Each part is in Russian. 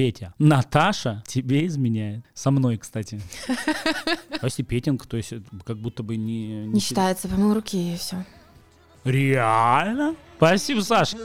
Петя. Наташа тебе изменяет. Со мной, кстати. А если петинг, то есть как будто бы не... Не считается, помыл руки и все. Реально? Спасибо, Саша.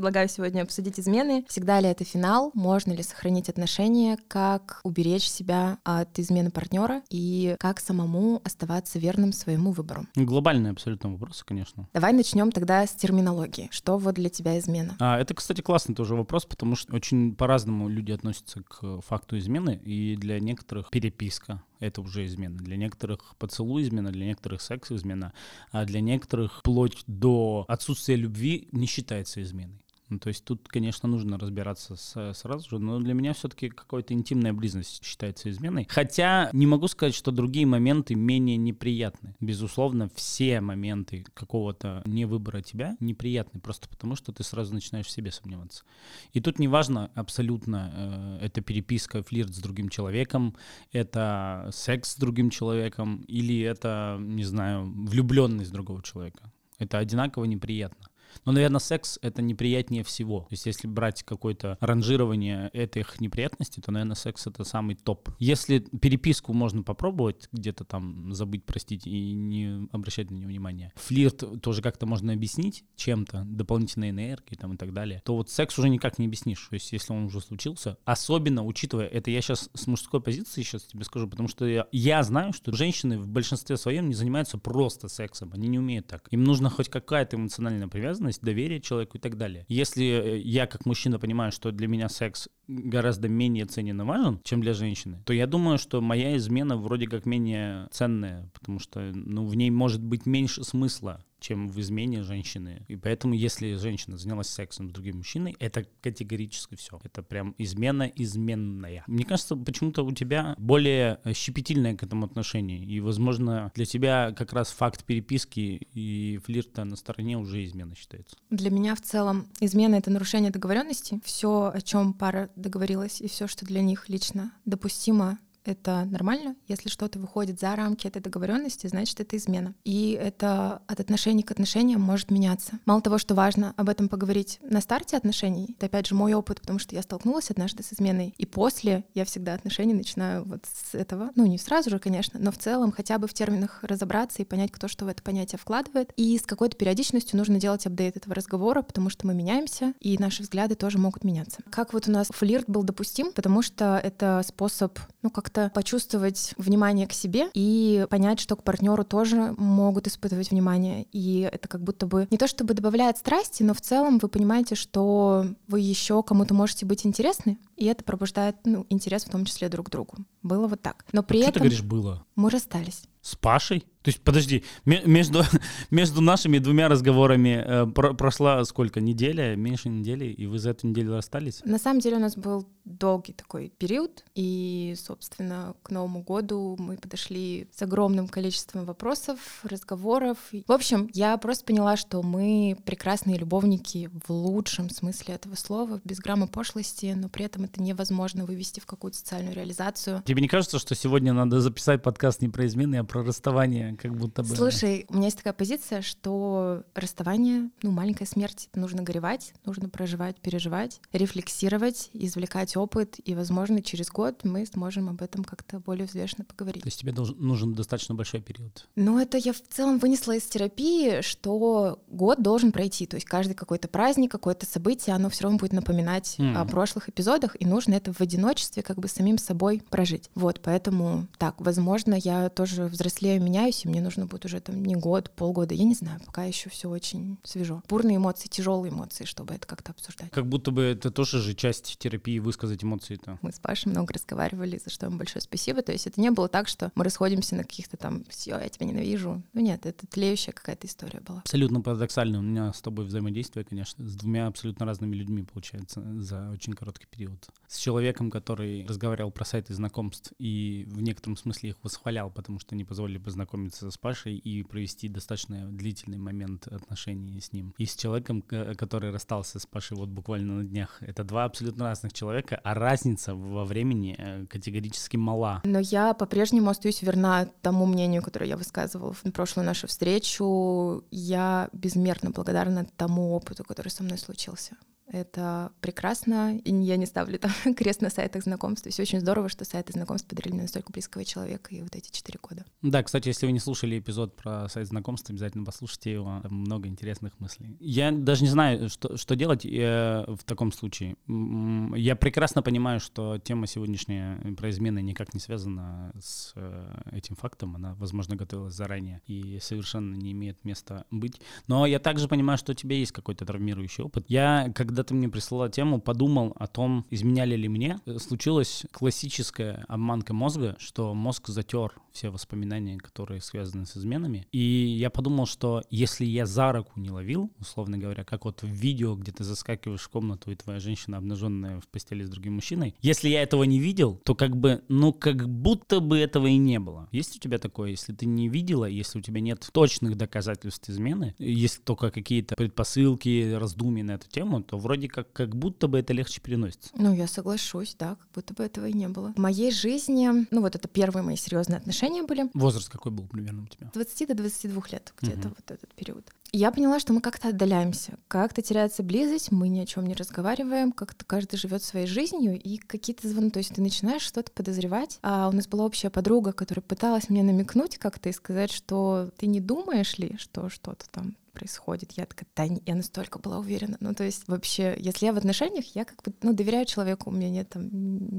Предлагаю сегодня обсудить измены. Всегда ли это финал? Можно ли сохранить отношения? Как уберечь себя от измены партнера? И как самому оставаться верным своему выбору? Глобальные абсолютно вопросы, конечно. Давай начнем тогда с терминологии. Что вот для тебя измена? А, это, кстати, классный тоже вопрос, потому что очень по-разному люди относятся к факту измены, и для некоторых переписка, это уже измена. Для некоторых поцелуй измена, для некоторых секс измена, а для некоторых вплоть до отсутствия любви не считается изменой. Ну, то есть тут, конечно, нужно разбираться с, сразу же, но для меня все-таки какая-то интимная близость считается изменой. Хотя не могу сказать, что другие моменты менее неприятны. Безусловно, все моменты какого-то невыбора тебя неприятны, просто потому что ты сразу начинаешь в себе сомневаться. И тут неважно абсолютно, э, это переписка, флирт с другим человеком, это секс с другим человеком, или это, не знаю, влюбленность другого человека. Это одинаково неприятно. Но, наверное, секс — это неприятнее всего. То есть если брать какое-то ранжирование этих неприятностей, то, наверное, секс — это самый топ. Если переписку можно попробовать, где-то там забыть, простить и не обращать на нее внимания, флирт тоже как-то можно объяснить чем-то, дополнительной энергией там и так далее, то вот секс уже никак не объяснишь. То есть если он уже случился, особенно учитывая, это я сейчас с мужской позиции сейчас тебе скажу, потому что я, я знаю, что женщины в большинстве своем не занимаются просто сексом, они не умеют так. Им нужно хоть какая-то эмоциональная привязанность, привязанность, доверие человеку и так далее. Если э, я как мужчина понимаю, что для меня секс гораздо менее ценен и важен, чем для женщины, то я думаю, что моя измена вроде как менее ценная, потому что ну, в ней может быть меньше смысла чем в измене женщины. И поэтому, если женщина занялась сексом с другим мужчиной, это категорически все. Это прям измена изменная. Мне кажется, почему-то у тебя более щепетильное к этому отношение. И, возможно, для тебя как раз факт переписки и флирта на стороне уже измена считается. Для меня в целом измена — это нарушение договоренности. Все, о чем пара договорилась, и все, что для них лично допустимо, это нормально. Если что-то выходит за рамки этой договоренности, значит, это измена. И это от отношений к отношениям может меняться. Мало того, что важно об этом поговорить на старте отношений, это опять же мой опыт, потому что я столкнулась однажды с изменой. И после я всегда отношения начинаю вот с этого. Ну, не сразу же, конечно, но в целом хотя бы в терминах разобраться и понять, кто что в это понятие вкладывает. И с какой-то периодичностью нужно делать апдейт этого разговора, потому что мы меняемся, и наши взгляды тоже могут меняться. Как вот у нас флирт был допустим, потому что это способ, ну, как как-то почувствовать внимание к себе и понять, что к партнеру тоже могут испытывать внимание. И это как будто бы не то чтобы добавляет страсти, но в целом вы понимаете, что вы еще кому-то можете быть интересны, и это пробуждает ну, интерес в том числе друг к другу. Было вот так. Но при что этом... ты говоришь «было»? Мы расстались. С Пашей? То есть, подожди, между, между нашими двумя разговорами э, про, прошла сколько? Неделя, меньше недели, и вы за эту неделю расстались? На самом деле у нас был долгий такой период, и, собственно, к Новому году мы подошли с огромным количеством вопросов, разговоров. В общем, я просто поняла, что мы прекрасные любовники в лучшем смысле этого слова, без грамма пошлости, но при этом это невозможно вывести в какую-то социальную реализацию. Тебе не кажется, что сегодня надо записать подкаст не про измены, а про расставание, как будто бы. Слушай, у меня есть такая позиция, что расставание, ну, маленькая смерть, нужно горевать, нужно проживать, переживать, рефлексировать, извлекать опыт, и, возможно, через год мы сможем об этом как-то более взвешенно поговорить. То есть тебе должен, нужен достаточно большой период? Ну, это я в целом вынесла из терапии, что год должен пройти, то есть каждый какой-то праздник, какое-то событие, оно все равно будет напоминать mm. о прошлых эпизодах, и нужно это в одиночестве как бы самим собой прожить. Вот, поэтому так, возможно, я тоже взрослею, меняюсь, и мне нужно будет уже там не год, полгода, я не знаю, пока еще все очень свежо. Бурные эмоции, тяжелые эмоции, чтобы это как-то обсуждать. Как будто бы это тоже же часть терапии высказать эмоции-то. Мы с Пашей много разговаривали, за что ему большое спасибо. То есть это не было так, что мы расходимся на каких-то там все, я тебя ненавижу. Ну нет, это тлеющая какая-то история была. Абсолютно парадоксально. У меня с тобой взаимодействие, конечно, с двумя абсолютно разными людьми получается за очень короткий период. С человеком, который разговаривал про сайты знакомств и в некотором смысле их восхвалял, потому что они позволили познакомиться познакомиться с Пашей и провести достаточно длительный момент отношений с ним. И с человеком, который расстался с Пашей вот буквально на днях. Это два абсолютно разных человека, а разница во времени э, категорически мала. Но я по-прежнему остаюсь верна тому мнению, которое я высказывала в прошлую нашу встречу. Я безмерно благодарна тому опыту, который со мной случился. Это прекрасно, и я не ставлю там крест на сайтах знакомств. Есть очень здорово, что сайты знакомств подарили мне настолько близкого человека и вот эти четыре года. Да, кстати, если вы не слушали эпизод про сайт знакомств, обязательно послушайте его. Там много интересных мыслей. Я даже не знаю, что, что делать э, в таком случае. Я прекрасно понимаю, что тема сегодняшняя про измены никак не связана с э, этим фактом. Она, возможно, готовилась заранее и совершенно не имеет места быть. Но я также понимаю, что у тебя есть какой-то травмирующий опыт. Я, когда когда ты мне прислала тему, подумал о том, изменяли ли мне. Э, случилась классическая обманка мозга, что мозг затер все воспоминания, которые связаны с изменами. И я подумал, что если я за руку не ловил, условно говоря, как вот в видео, где ты заскакиваешь в комнату, и твоя женщина обнаженная в постели с другим мужчиной, если я этого не видел, то как бы, ну, как будто бы этого и не было. Есть у тебя такое, если ты не видела, если у тебя нет точных доказательств измены, если только какие-то предпосылки, раздумья на эту тему, то вроде как, как будто бы это легче переносится. Ну, я соглашусь, да, как будто бы этого и не было. В моей жизни, ну вот это первые мои серьезные отношения были. Возраст какой был примерно у тебя? 20 до 22 лет, где-то угу. вот этот период. Я поняла, что мы как-то отдаляемся, как-то теряется близость, мы ни о чем не разговариваем, как-то каждый живет своей жизнью, и какие-то звоны, то есть ты начинаешь что-то подозревать. А у нас была общая подруга, которая пыталась мне намекнуть как-то и сказать, что ты не думаешь ли, что что-то там происходит. Я такая, да, я настолько была уверена. Ну, то есть вообще, если я в отношениях, я как бы, ну, доверяю человеку, у меня нет там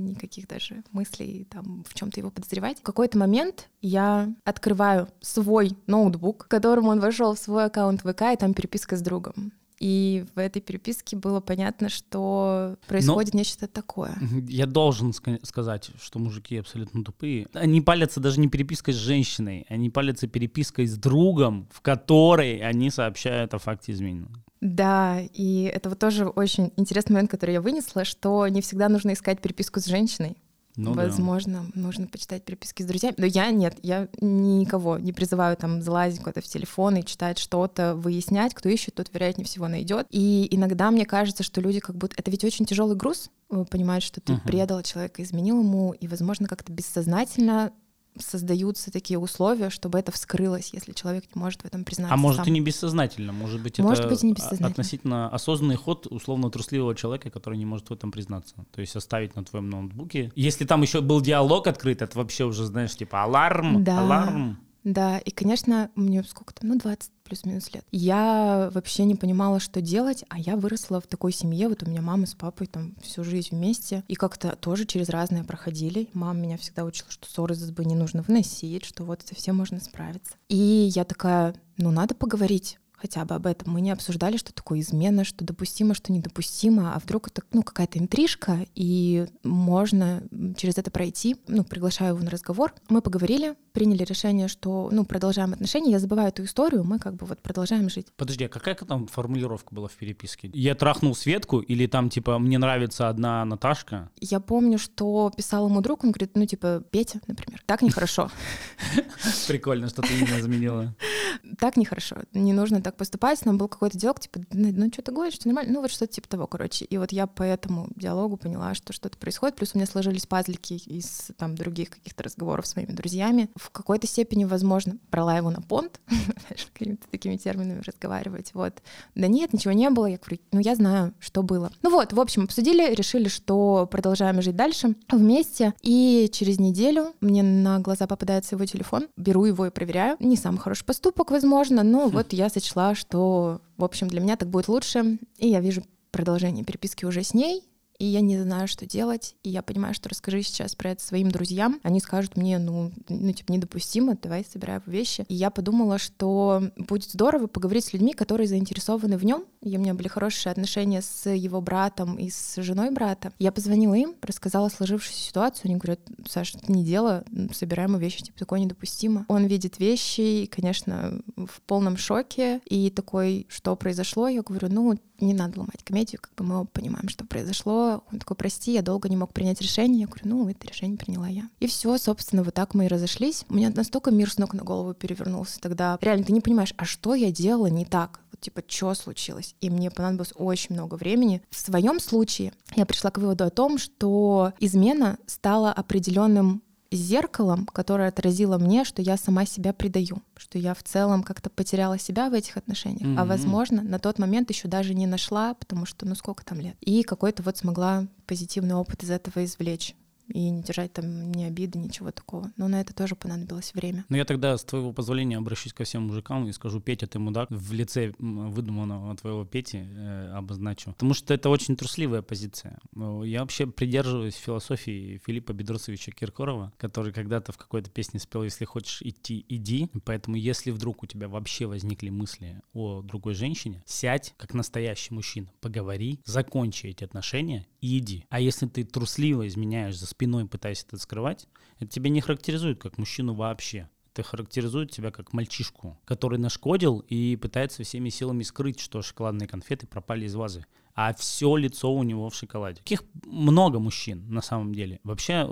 никаких даже мыслей там в чем то его подозревать. В какой-то момент я открываю свой ноутбук, к которому он вошел в свой аккаунт ВК, и там переписка с другом. И в этой переписке было понятно, что происходит Но нечто такое. Я должен сказать, что мужики абсолютно тупые. Они палятся даже не перепиской с женщиной, они палятся перепиской с другом, в которой они сообщают о факте измены. Да, и это вот тоже очень интересный момент, который я вынесла, что не всегда нужно искать переписку с женщиной. Ну, Возможно, да. нужно почитать переписки с друзьями. Но я нет, я никого не призываю там залазить куда-то в телефон и читать что-то, выяснять, кто ищет, тот вероятнее всего найдет. И иногда мне кажется, что люди как будто... Это ведь очень тяжелый груз, понимать, что ты uh-huh. предал человека, изменил ему, и, возможно, как-то бессознательно создаются такие условия, чтобы это вскрылось, если человек не может в этом признаться. А может сам. и не бессознательно, может быть может это быть, не бессознательно. относительно осознанный ход условно трусливого человека, который не может в этом признаться. То есть оставить на твоем ноутбуке. Если там еще был диалог открыт, это вообще уже, знаешь, типа аларм, да. аларм. Да, и, конечно, мне сколько там, ну, 20 плюс-минус лет. Я вообще не понимала, что делать, а я выросла в такой семье, вот у меня мама с папой там всю жизнь вместе, и как-то тоже через разное проходили. Мама меня всегда учила, что ссоры из избы не нужно выносить, что вот это все можно справиться. И я такая, ну, надо поговорить хотя бы об этом. Мы не обсуждали, что такое измена, что допустимо, что недопустимо, а вдруг это ну, какая-то интрижка, и можно через это пройти. Ну, приглашаю его на разговор. Мы поговорили, приняли решение, что ну, продолжаем отношения. Я забываю эту историю, мы как бы вот продолжаем жить. Подожди, а какая там формулировка была в переписке? Я трахнул Светку или там типа мне нравится одна Наташка? Я помню, что писал ему друг, он говорит, ну типа Петя, например. Так нехорошо. Прикольно, что ты имя заменила. Так нехорошо. Не нужно так так поступать, нам был какой-то диалог, типа, ну что ты говоришь, что нормально, ну вот что-то типа того, короче. И вот я по этому диалогу поняла, что что-то происходит, плюс у меня сложились пазлики из там других каких-то разговоров с моими друзьями. В какой-то степени, возможно, брала его на понт, какими-то такими терминами разговаривать, вот. Да нет, ничего не было, я говорю, ну я знаю, что было. Ну вот, в общем, обсудили, решили, что продолжаем жить дальше вместе, и через неделю мне на глаза попадается его телефон, беру его и проверяю. Не самый хороший поступок, возможно, но хм. вот я сочла нашла, что, в общем, для меня так будет лучше, и я вижу продолжение переписки уже с ней, и я не знаю, что делать, и я понимаю, что расскажи сейчас про это своим друзьям, они скажут мне, ну, ну типа, недопустимо, давай собираем вещи. И я подумала, что будет здорово поговорить с людьми, которые заинтересованы в нем, и у меня были хорошие отношения с его братом и с женой брата. Я позвонила им, рассказала сложившуюся ситуацию, они говорят, Саша, это не дело, собираем вещи, типа, такое недопустимо. Он видит вещи, и, конечно, в полном шоке, и такой, что произошло, я говорю, ну, не надо ломать комедию, как бы мы оба понимаем, что произошло. Он такой, прости, я долго не мог принять решение. Я говорю, ну, это решение приняла я. И все, собственно, вот так мы и разошлись. У меня настолько мир с ног на голову перевернулся тогда. Реально, ты не понимаешь, а что я делала не так? Вот, типа, что случилось? И мне понадобилось очень много времени. В своем случае я пришла к выводу о том, что измена стала определенным зеркалом, которое отразило мне, что я сама себя предаю, что я в целом как-то потеряла себя в этих отношениях, mm-hmm. а возможно на тот момент еще даже не нашла, потому что ну сколько там лет, и какой-то вот смогла позитивный опыт из этого извлечь и не держать там ни обиды, ничего такого. Но на это тоже понадобилось время. Ну я тогда, с твоего позволения, обращусь ко всем мужикам и скажу, Петя, ты мудак, в лице выдуманного твоего Пети э, обозначу. Потому что это очень трусливая позиция. Я вообще придерживаюсь философии Филиппа Бедросовича Киркорова, который когда-то в какой-то песне спел «Если хочешь идти, иди». Поэтому если вдруг у тебя вообще возникли мысли о другой женщине, сядь, как настоящий мужчина, поговори, закончи эти отношения и иди. А если ты трусливо изменяешь за спиной пытаясь это скрывать, это тебя не характеризует как мужчину вообще. Это характеризует тебя как мальчишку, который нашкодил и пытается всеми силами скрыть, что шоколадные конфеты пропали из вазы а все лицо у него в шоколаде. Таких много мужчин на самом деле. Вообще,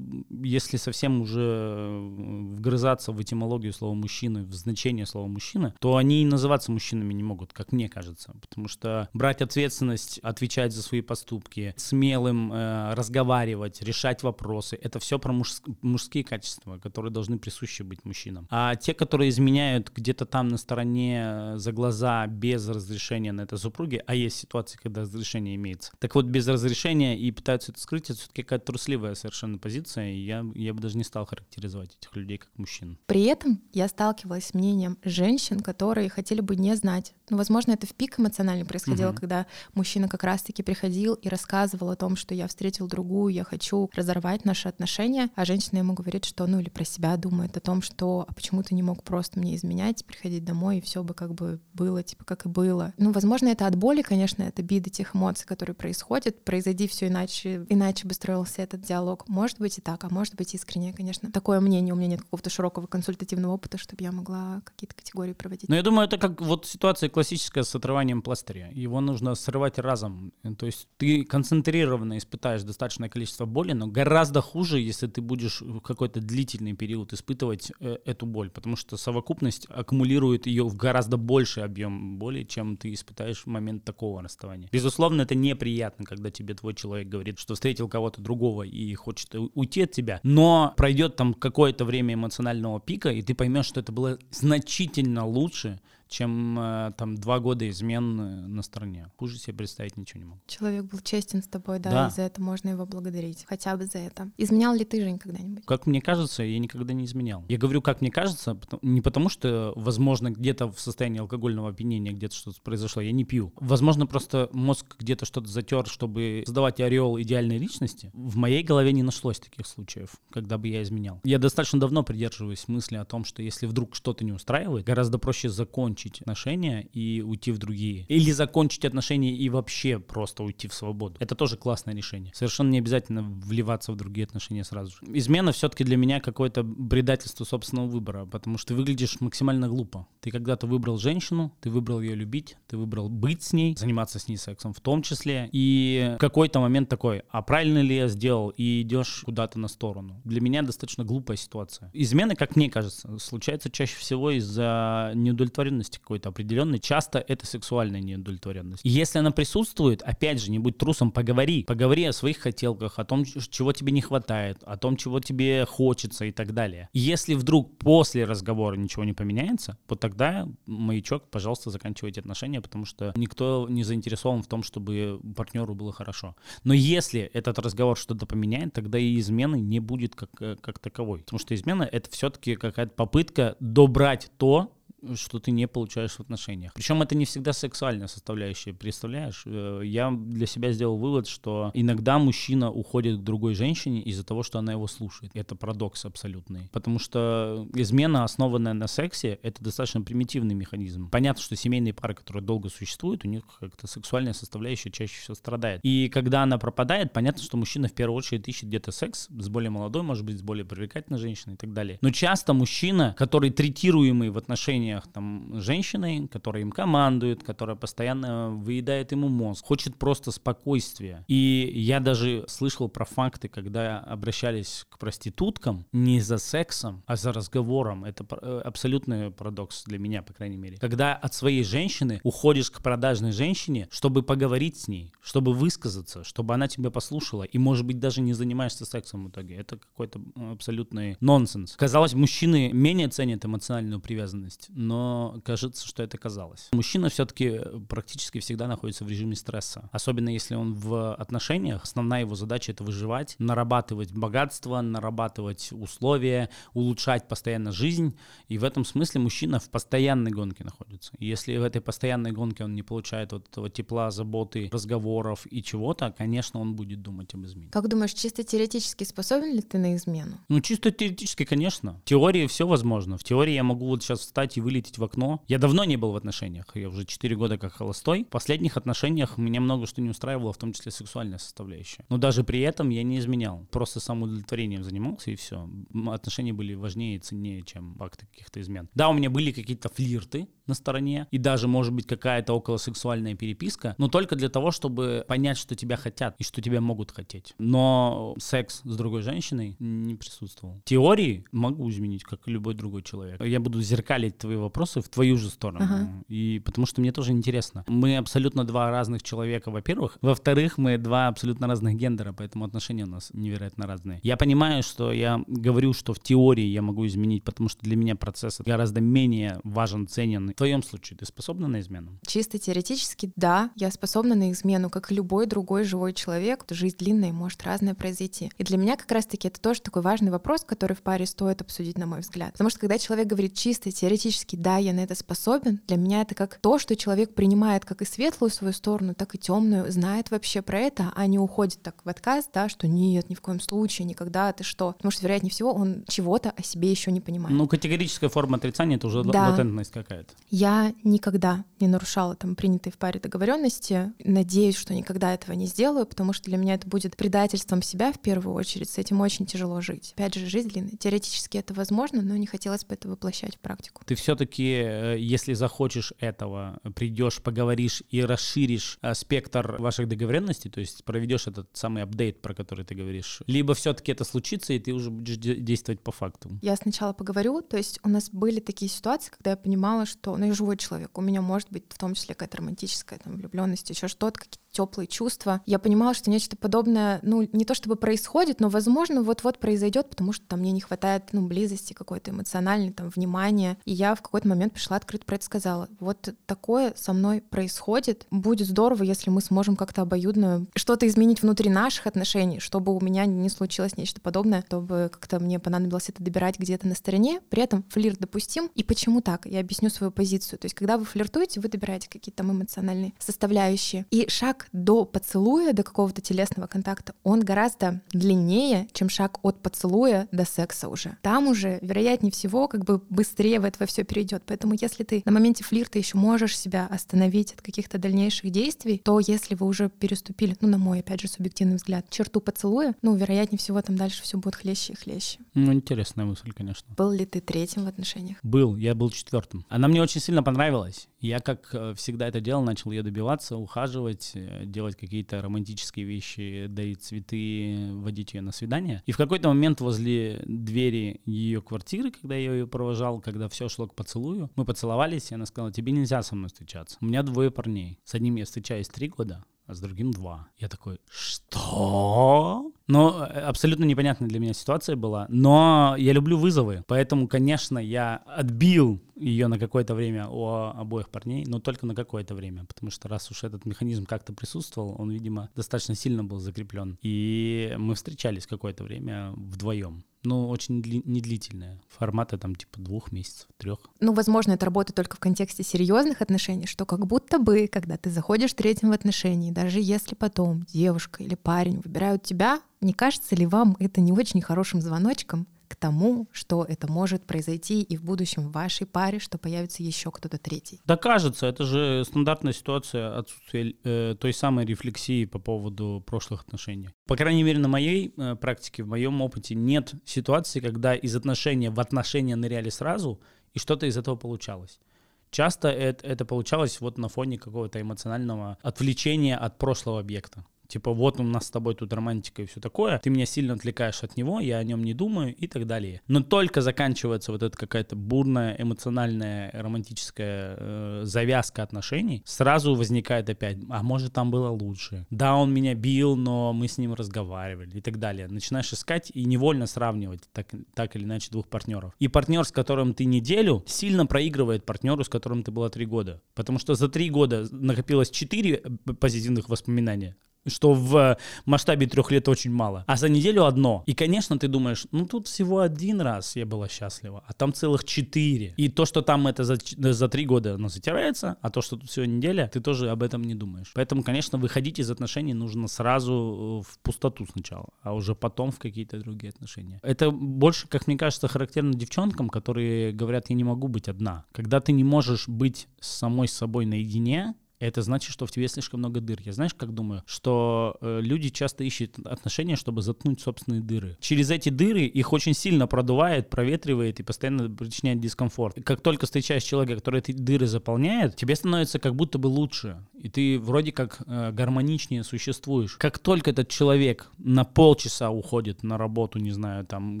если совсем уже э, вгрызаться в этимологию слова мужчины, в значение слова мужчина, то они и называться мужчинами не могут, как мне кажется. Потому что брать ответственность, отвечать за свои поступки, смелым э, разговаривать, решать вопросы, это все про муж, мужские качества, которые должны присущи быть мужчинам. А те, которые изменяют где-то там на стороне э, за глаза без разрешения на это супруги, а есть ситуации, когда разрешение имеется. Так вот, без разрешения и пытаются это скрыть, это все-таки какая-то трусливая совершенно позиция, и я, я бы даже не стал характеризовать этих людей как мужчин. При этом я сталкивалась с мнением женщин, которые хотели бы не знать. Ну, возможно, это в пик эмоционально происходило, угу. когда мужчина как раз-таки приходил и рассказывал о том, что я встретил другую, я хочу разорвать наши отношения, а женщина ему говорит, что, ну, или про себя думает о том, что а почему ты не мог просто мне изменять, приходить домой, и все бы как бы было, типа, как и было. Ну, возможно, это от боли, конечно, это обиды, тех эмоций, которые происходят, произойди все иначе, иначе бы строился этот диалог. Может быть и так, а может быть искренне, конечно. Такое мнение, у меня нет какого-то широкого консультативного опыта, чтобы я могла какие-то категории проводить. Но я думаю, это как вот ситуация классическая с отрыванием пластыря. Его нужно срывать разом. То есть ты концентрированно испытаешь достаточное количество боли, но гораздо хуже, если ты будешь какой-то длительный период испытывать э, эту боль, потому что совокупность аккумулирует ее в гораздо больший объем боли, чем ты испытаешь в момент такого расставания плане. Безусловно, это неприятно, когда тебе твой человек говорит, что встретил кого-то другого и хочет уйти от тебя, но пройдет там какое-то время эмоционального пика, и ты поймешь, что это было значительно лучше, чем э, там два года измен э, на стороне. Хуже себе представить ничего не могу. Человек был честен с тобой, да, да. и за это можно его благодарить. Хотя бы за это. Изменял ли ты, Жень, когда-нибудь? Как мне кажется, я никогда не изменял. Я говорю, как мне кажется, не потому что, возможно, где-то в состоянии алкогольного опьянения где-то что-то произошло, я не пью. Возможно, просто мозг где-то что-то затер, чтобы создавать ореол идеальной личности. В моей голове не нашлось таких случаев, когда бы я изменял. Я достаточно давно придерживаюсь мысли о том, что если вдруг что-то не устраивает, гораздо проще закончить закончить отношения и уйти в другие. Или закончить отношения и вообще просто уйти в свободу. Это тоже классное решение. Совершенно не обязательно вливаться в другие отношения сразу же. Измена все-таки для меня какое-то предательство собственного выбора, потому что ты выглядишь максимально глупо. Ты когда-то выбрал женщину, ты выбрал ее любить, ты выбрал быть с ней, заниматься с ней сексом в том числе. И в какой-то момент такой, а правильно ли я сделал? И идешь куда-то на сторону. Для меня достаточно глупая ситуация. Измены, как мне кажется, случаются чаще всего из-за неудовлетворенности неудовлетворенности какой-то определенной, часто это сексуальная неудовлетворенность. И если она присутствует, опять же, не будь трусом, поговори. Поговори о своих хотелках, о том, чего тебе не хватает, о том, чего тебе хочется и так далее. И если вдруг после разговора ничего не поменяется, вот тогда, маячок, пожалуйста, заканчивайте отношения, потому что никто не заинтересован в том, чтобы партнеру было хорошо. Но если этот разговор что-то поменяет, тогда и измены не будет как, э, как таковой. Потому что измена — это все-таки какая-то попытка добрать то, что ты не получаешь в отношениях. Причем это не всегда сексуальная составляющая, представляешь? Э, я для себя сделал вывод, что иногда мужчина уходит к другой женщине из-за того, что она его слушает. Это парадокс абсолютный. Потому что измена, основанная на сексе, это достаточно примитивный механизм. Понятно, что семейные пары, которые долго существуют, у них как-то сексуальная составляющая чаще всего страдает. И когда она пропадает, понятно, что мужчина в первую очередь ищет где-то секс с более молодой, может быть, с более привлекательной женщиной и так далее. Но часто мужчина, который третируемый в отношениях отношениях там женщиной, которая им командует, которая постоянно выедает ему мозг, хочет просто спокойствия. И я даже слышал про факты, когда обращались к проституткам не за сексом, а за разговором. Это э, абсолютный парадокс для меня, по крайней мере. Когда от своей женщины уходишь к продажной женщине, чтобы поговорить с ней, чтобы высказаться, чтобы она тебя послушала, и, может быть, даже не занимаешься сексом в итоге. Это какой-то абсолютный нонсенс. Казалось, мужчины менее ценят эмоциональную привязанность, но кажется, что это казалось. Мужчина все-таки практически всегда находится в режиме стресса. Особенно если он в отношениях, основная его задача это выживать, нарабатывать богатство, нарабатывать условия, улучшать постоянно жизнь. И в этом смысле мужчина в постоянной гонке находится. И если в этой постоянной гонке он не получает вот этого тепла, заботы, разговоров и чего-то, конечно, он будет думать об измене. Как думаешь, чисто теоретически способен ли ты на измену? Ну, чисто теоретически, конечно. В теории все возможно. В теории я могу вот сейчас встать и вылететь в окно. Я давно не был в отношениях. Я уже 4 года как холостой. В последних отношениях меня много что не устраивало, в том числе сексуальная составляющая. Но даже при этом я не изменял. Просто самоудовлетворением занимался и все. Отношения были важнее и ценнее, чем факты каких-то измен. Да, у меня были какие-то флирты, на стороне, и даже, может быть, какая-то околосексуальная переписка, но только для того, чтобы понять, что тебя хотят и что тебя могут хотеть. Но секс с другой женщиной не присутствовал. Теории могу изменить, как и любой другой человек. Я буду зеркалить твои вопросы в твою же сторону. Ага. И потому что мне тоже интересно. Мы абсолютно два разных человека, во-первых. Во-вторых, мы два абсолютно разных гендера, поэтому отношения у нас невероятно разные. Я понимаю, что я говорю, что в теории я могу изменить, потому что для меня процесс гораздо менее важен, ценен твоем случае ты способна на измену? Чисто теоретически, да, я способна на измену, как и любой другой живой человек. Жизнь длинная, может разное произойти. И для меня как раз-таки это тоже такой важный вопрос, который в паре стоит обсудить, на мой взгляд. Потому что когда человек говорит чисто теоретически, да, я на это способен, для меня это как то, что человек принимает как и светлую свою сторону, так и темную, знает вообще про это, а не уходит так в отказ, да, что нет, ни в коем случае, никогда, ты что. Потому что, вероятнее всего, он чего-то о себе еще не понимает. Ну, категорическая форма отрицания — это уже да. латентность какая-то. Я никогда не нарушала там принятые в паре договоренности. Надеюсь, что никогда этого не сделаю, потому что для меня это будет предательством себя в первую очередь. С этим очень тяжело жить. Опять же, жизнь длинная. Теоретически это возможно, но не хотелось бы это воплощать в практику. Ты все-таки, э, если захочешь этого, придешь, поговоришь и расширишь э, спектр ваших договоренностей, то есть проведешь этот самый апдейт, про который ты говоришь, либо все-таки это случится, и ты уже будешь действовать по факту. Я сначала поговорю, то есть у нас были такие ситуации, когда я понимала, что ну, я живой человек, у меня может быть в том числе какая-то романтическая там, влюбленность, еще что-то, какие-то теплые чувства. Я понимала, что нечто подобное, ну, не то чтобы происходит, но, возможно, вот-вот произойдет, потому что там мне не хватает, ну, близости какой-то эмоциональной, там, внимания. И я в какой-то момент пришла открыто про это сказала. Вот такое со мной происходит. Будет здорово, если мы сможем как-то обоюдно что-то изменить внутри наших отношений, чтобы у меня не случилось нечто подобное, чтобы как-то мне понадобилось это добирать где-то на стороне. При этом флирт допустим. И почему так? Я объясню свою позицию. То есть, когда вы флиртуете, вы добираете какие-то там эмоциональные составляющие. И шаг до поцелуя, до какого-то телесного контакта, он гораздо длиннее, чем шаг от поцелуя до секса уже. Там уже, вероятнее всего, как бы быстрее в это все перейдет. Поэтому если ты на моменте флирта еще можешь себя остановить от каких-то дальнейших действий, то если вы уже переступили, ну, на мой, опять же, субъективный взгляд, черту поцелуя, ну, вероятнее всего, там дальше все будет хлеще и хлеще. Ну, интересная мысль, конечно. Был ли ты третьим в отношениях? Был, я был четвертым. Она мне очень сильно понравилась. Я, как э, всегда это делал, начал ее добиваться, ухаживать, э, делать какие-то романтические вещи, дарить цветы, водить ее на свидание. И в какой-то момент возле двери ее квартиры, когда я ее провожал, когда все шло к поцелую, мы поцеловались, и она сказала, тебе нельзя со мной встречаться. У меня двое парней. С одним я встречаюсь три года, а с другим два. Я такой, что? Ну, абсолютно непонятная для меня ситуация была, но я люблю вызовы, поэтому, конечно, я отбил ее на какое-то время у обоих парней, но только на какое-то время, потому что раз уж этот механизм как-то присутствовал, он, видимо, достаточно сильно был закреплен. И мы встречались какое-то время вдвоем ну, очень дли- недлительная. Формата там типа двух месяцев, трех. Ну, возможно, это работает только в контексте серьезных отношений, что как будто бы, когда ты заходишь третьим в отношении, даже если потом девушка или парень выбирают тебя, не кажется ли вам это не очень хорошим звоночком к тому, что это может произойти и в будущем в вашей паре, что появится еще кто-то третий? Да кажется, это же стандартная ситуация отсутствия э, той самой рефлексии по поводу прошлых отношений. По крайней мере, на моей э, практике, в моем опыте нет ситуации, когда из отношения в отношения ныряли сразу, и что-то из этого получалось. Часто это, это получалось вот на фоне какого-то эмоционального отвлечения от прошлого объекта. Типа, вот у нас с тобой тут романтика и все такое, ты меня сильно отвлекаешь от него, я о нем не думаю и так далее. Но только заканчивается вот эта какая-то бурная, эмоциональная, романтическая э, завязка отношений, сразу возникает опять, а может там было лучше. Да, он меня бил, но мы с ним разговаривали и так далее. Начинаешь искать и невольно сравнивать так, так или иначе двух партнеров. И партнер, с которым ты неделю, сильно проигрывает партнеру, с которым ты была три года. Потому что за три года накопилось четыре позитивных воспоминания, что в масштабе трех лет очень мало, а за неделю одно. И, конечно, ты думаешь, ну тут всего один раз я была счастлива, а там целых четыре. И то, что там это за, за три года, оно затирается, а то, что тут всего неделя, ты тоже об этом не думаешь. Поэтому, конечно, выходить из отношений нужно сразу в пустоту сначала, а уже потом в какие-то другие отношения. Это больше, как мне кажется, характерно девчонкам, которые говорят, я не могу быть одна. Когда ты не можешь быть самой собой наедине, это значит, что в тебе слишком много дыр. Я знаешь, как думаю, что э, люди часто ищут отношения, чтобы заткнуть собственные дыры. Через эти дыры их очень сильно продувает, проветривает и постоянно причиняет дискомфорт. И как только встречаешь человека, который эти дыры заполняет, тебе становится как будто бы лучше. И ты вроде как э, гармоничнее существуешь. Как только этот человек на полчаса уходит на работу, не знаю, там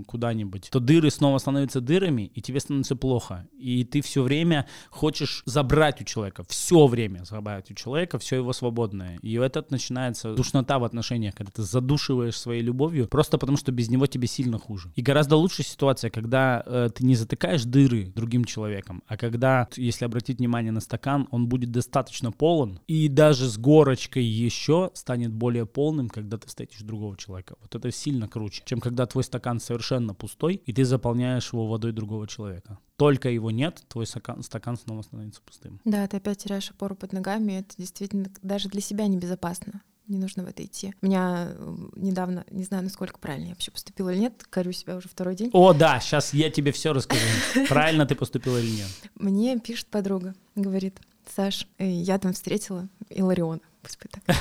куда-нибудь, то дыры снова становятся дырами, и тебе становится плохо. И ты все время хочешь забрать у человека, все время забрать забрать у человека все его свободное. И этот начинается душнота в отношениях, когда ты задушиваешь своей любовью, просто потому что без него тебе сильно хуже. И гораздо лучше ситуация, когда э, ты не затыкаешь дыры другим человеком, а когда, если обратить внимание на стакан, он будет достаточно полон, и даже с горочкой еще станет более полным, когда ты встретишь другого человека. Вот это сильно круче, чем когда твой стакан совершенно пустой, и ты заполняешь его водой другого человека только его нет, твой стакан, стакан снова становится пустым. Да, ты опять теряешь опору под ногами, это действительно даже для себя небезопасно. Не нужно в это идти. У меня э, недавно, не знаю, насколько правильно я вообще поступила или нет, корю себя уже второй день. О, да, сейчас я тебе все расскажу. Правильно ты поступила или нет. Мне пишет подруга, говорит, Саш, э, я там встретила Илариона. Пусть будет так.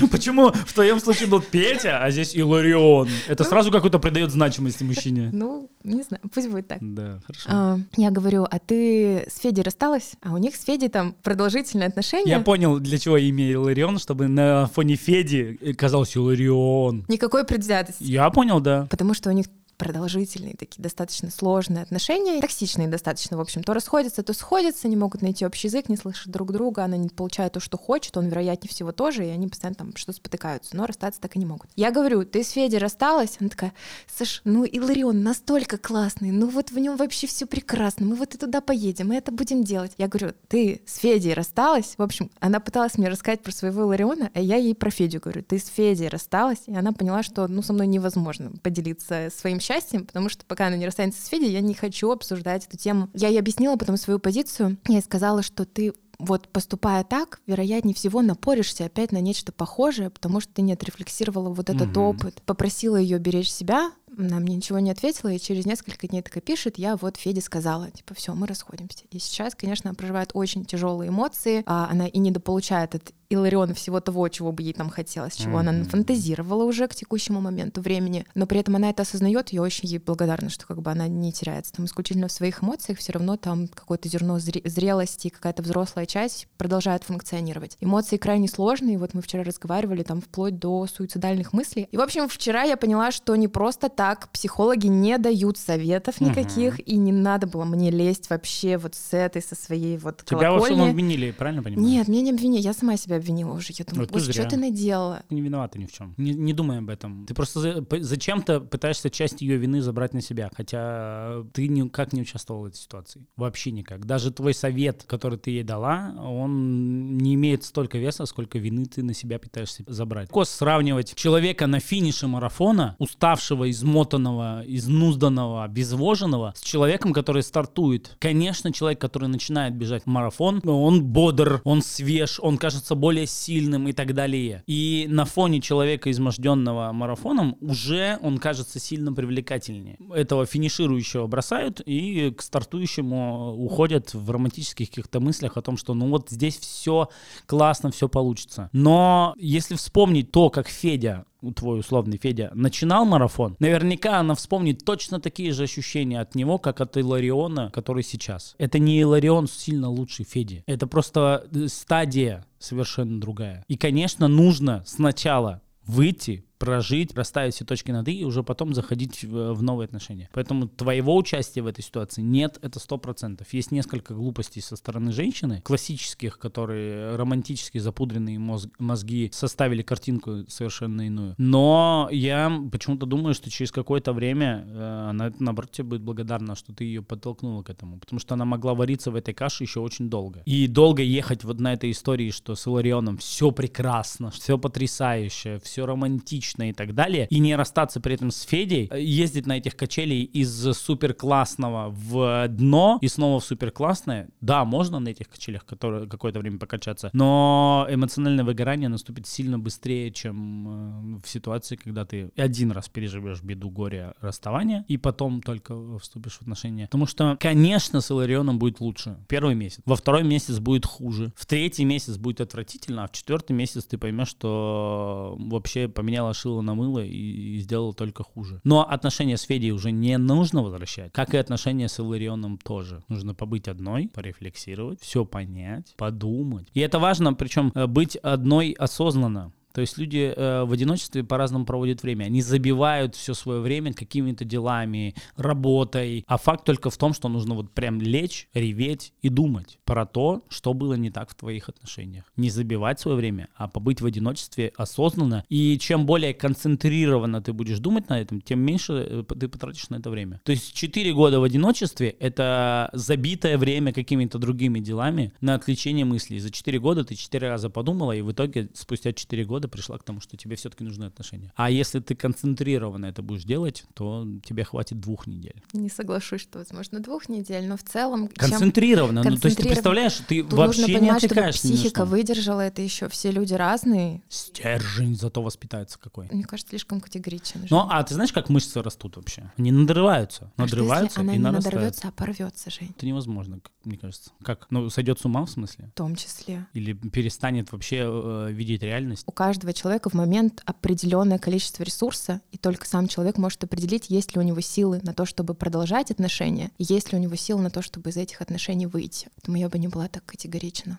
Почему в твоем случае был Петя, а здесь Иларион? Это ну, сразу какую-то придает значимости мужчине. Ну, не знаю, пусть будет так. Да, хорошо. А, я говорю, а ты с Федей рассталась? А у них с Федей там продолжительные отношения. Я понял, для чего имя Иларион, чтобы на фоне Феди казался Иларион. Никакой предвзятости. Я понял, да. Потому что у них продолжительные, такие достаточно сложные отношения, токсичные достаточно, в общем, то расходятся, то сходятся, не могут найти общий язык, не слышат друг друга, она не получает то, что хочет, он, вероятнее всего, тоже, и они постоянно там что-то спотыкаются, но расстаться так и не могут. Я говорю, ты с Федей рассталась? Она такая, Саш, ну Иларион настолько классный, ну вот в нем вообще все прекрасно, мы вот и туда поедем, мы это будем делать. Я говорю, ты с Федей рассталась? В общем, она пыталась мне рассказать про своего Илариона, а я ей про Федю говорю, ты с Федей рассталась? И она поняла, что, ну, со мной невозможно поделиться своим счастьем, потому что пока она не расстанется с Федей, я не хочу обсуждать эту тему. Я ей объяснила потом свою позицию. Я ей сказала, что ты вот поступая так, вероятнее всего напоришься опять на нечто похожее, потому что ты не отрефлексировала вот этот угу. опыт. Попросила ее беречь себя, она мне ничего не ответила, и через несколько дней такая пишет, я вот Феде сказала, типа, все, мы расходимся. И сейчас, конечно, она проживает очень тяжелые эмоции, а она и недополучает от Илариона всего того, чего бы ей там хотелось, чего mm-hmm. она фантазировала уже к текущему моменту времени, но при этом она это осознает, я очень ей благодарна, что как бы она не теряется там исключительно в своих эмоциях, все равно там какое-то зерно зрелости, какая-то взрослая часть продолжает функционировать. Эмоции крайне сложные, вот мы вчера разговаривали там вплоть до суицидальных мыслей. И, в общем, вчера я поняла, что не просто так психологи не дают советов никаких, mm-hmm. и не надо было мне лезть вообще вот с этой, со своей вот Тебя колокольни. во всем обвинили, правильно понимаю? Нет, меня не обвинили, я сама себя обвинила уже. Я думаю, вот что ты наделала? Не виновата ни в чем. Не, не думай об этом. Ты просто за, зачем-то пытаешься часть ее вины забрать на себя, хотя ты никак не участвовал в этой ситуации. Вообще никак. Даже твой совет, который ты ей дала, он не имеет столько веса, сколько вины ты на себя пытаешься забрать. Кос сравнивать человека на финише марафона, уставшего, измотанного, изнузданного, обезвоженного, с человеком, который стартует. Конечно, человек, который начинает бежать в марафон, он бодр, он свеж, он кажется более сильным и так далее. И на фоне человека, изможденного марафоном, уже он кажется сильно привлекательнее. Этого финиширующего бросают и к стартующему уходят в романтических каких-то мыслях о том, что ну вот здесь все классно, все получится. Но если вспомнить то, как Федя твой условный Федя, начинал марафон, наверняка она вспомнит точно такие же ощущения от него, как от Илариона, который сейчас. Это не Иларион сильно лучше Феди. Это просто э, стадия совершенно другая. И, конечно, нужно сначала выйти, прожить, расставить все точки над «и» и уже потом заходить в, в новые отношения. Поэтому твоего участия в этой ситуации нет, это сто процентов. Есть несколько глупостей со стороны женщины, классических, которые романтически запудренные мозг, мозги составили картинку совершенно иную. Но я почему-то думаю, что через какое-то время э, она, наоборот, тебе будет благодарна, что ты ее подтолкнула к этому, потому что она могла вариться в этой каше еще очень долго. И долго ехать вот на этой истории, что с Иларионом все прекрасно, все потрясающе, все романтично, лично и так далее, и не расстаться при этом с Федей, э, ездить на этих качелей из супер классного в дно и снова в супер классное, да, можно на этих качелях которые, какое-то время покачаться, но эмоциональное выгорание наступит сильно быстрее, чем э, в ситуации, когда ты один раз переживешь беду, горе, расставания, и потом только вступишь в отношения. Потому что, конечно, с Иларионом будет лучше. Первый месяц. Во второй месяц будет хуже. В третий месяц будет отвратительно, а в четвертый месяц ты поймешь, что вообще поменялось шило на мыло и, и сделал только хуже. Но отношения с Федей уже не нужно возвращать, как и отношения с Иларионом тоже. Нужно побыть одной, порефлексировать, все понять, подумать. И это важно, причем э, быть одной осознанно. То есть люди э, в одиночестве по-разному проводят время. Они забивают все свое время какими-то делами, работой. А факт только в том, что нужно вот прям лечь, реветь и думать про то, что было не так в твоих отношениях. Не забивать свое время, а побыть в одиночестве осознанно. И чем более концентрированно ты будешь думать на этом, тем меньше э, ты потратишь на это время. То есть 4 года в одиночестве — это забитое время какими-то другими делами на отвлечение мыслей. За 4 года ты 4 раза подумала, и в итоге спустя 4 года года пришла к тому, что тебе все-таки нужны отношения. А если ты концентрированно это будешь делать, то тебе хватит двух недель. Не соглашусь, что, возможно, двух недель, но в целом... Концентрированно. Ну, то есть ты представляешь, ты Тут вообще нужно понимать, не чтобы психика выдержала это еще. Все люди разные. Стержень зато воспитается какой. Мне кажется, слишком категоричен. Ну, а ты знаешь, как мышцы растут вообще? Они надрываются. А надрываются что, если она и не надрывается, а порвется, Жень? Это невозможно, мне кажется. Как? Ну, сойдет с ума в смысле? В том числе. Или перестанет вообще э, видеть реальность? У каждого каждого человека в момент определенное количество ресурса, и только сам человек может определить, есть ли у него силы на то, чтобы продолжать отношения, и есть ли у него силы на то, чтобы из этих отношений выйти. Поэтому я бы не была так категорична.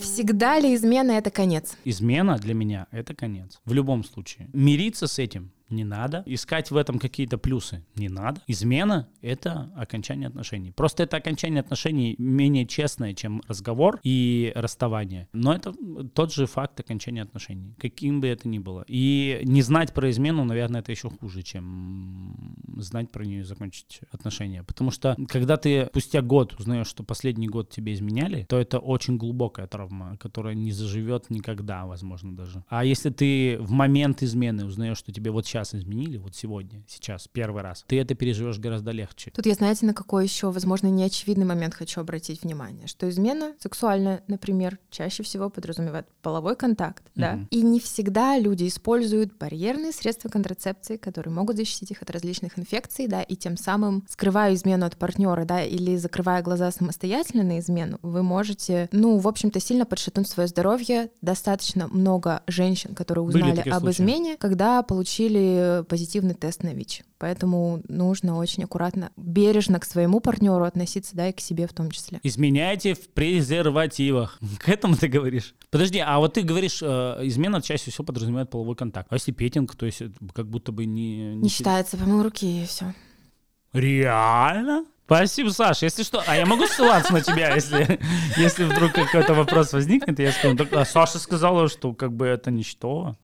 Всегда ли измена — это конец? Измена для меня — это конец. В любом случае. Мириться с этим не надо. Искать в этом какие-то плюсы не надо. Измена — это окончание отношений. Просто это окончание отношений менее честное, чем разговор и расставание. Но это тот же факт окончания отношений, каким бы это ни было. И не знать про измену, наверное, это еще хуже, чем знать про нее и закончить отношения. Потому что когда ты спустя год узнаешь, что последний год тебе изменяли, то это очень глубокая травма, которая не заживет никогда, возможно, даже. А если ты в момент измены узнаешь, что тебе вот сейчас изменили, вот сегодня, сейчас, первый раз, ты это переживешь гораздо легче. Тут я, знаете, на какой еще, возможно, неочевидный момент хочу обратить внимание, что измена сексуальная, например, чаще всего подразумевает половой контакт, угу. да, и не всегда люди используют барьерные средства контрацепции, которые могут защитить их от различных инфекций, да, и тем самым, скрывая измену от партнера, да, или закрывая глаза самостоятельно на измену, вы можете, ну, в общем-то, сильно подшатнуть свое здоровье. Достаточно много женщин, которые узнали об случаи. измене, когда получили позитивный тест на ВИЧ. Поэтому нужно очень аккуратно, бережно к своему партнеру относиться, да, и к себе в том числе. Изменяйте в презервативах. К этому ты говоришь? Подожди, а вот ты говоришь, э, измена чаще всего подразумевает половой контакт. А если петинг, то есть как будто бы не... Не, не считается, помыл руки и все. Реально? Спасибо, Саша. Если что, а я могу ссылаться на тебя, если, если вдруг какой-то вопрос возникнет, я скажу, а Саша сказала, что как бы это ничто.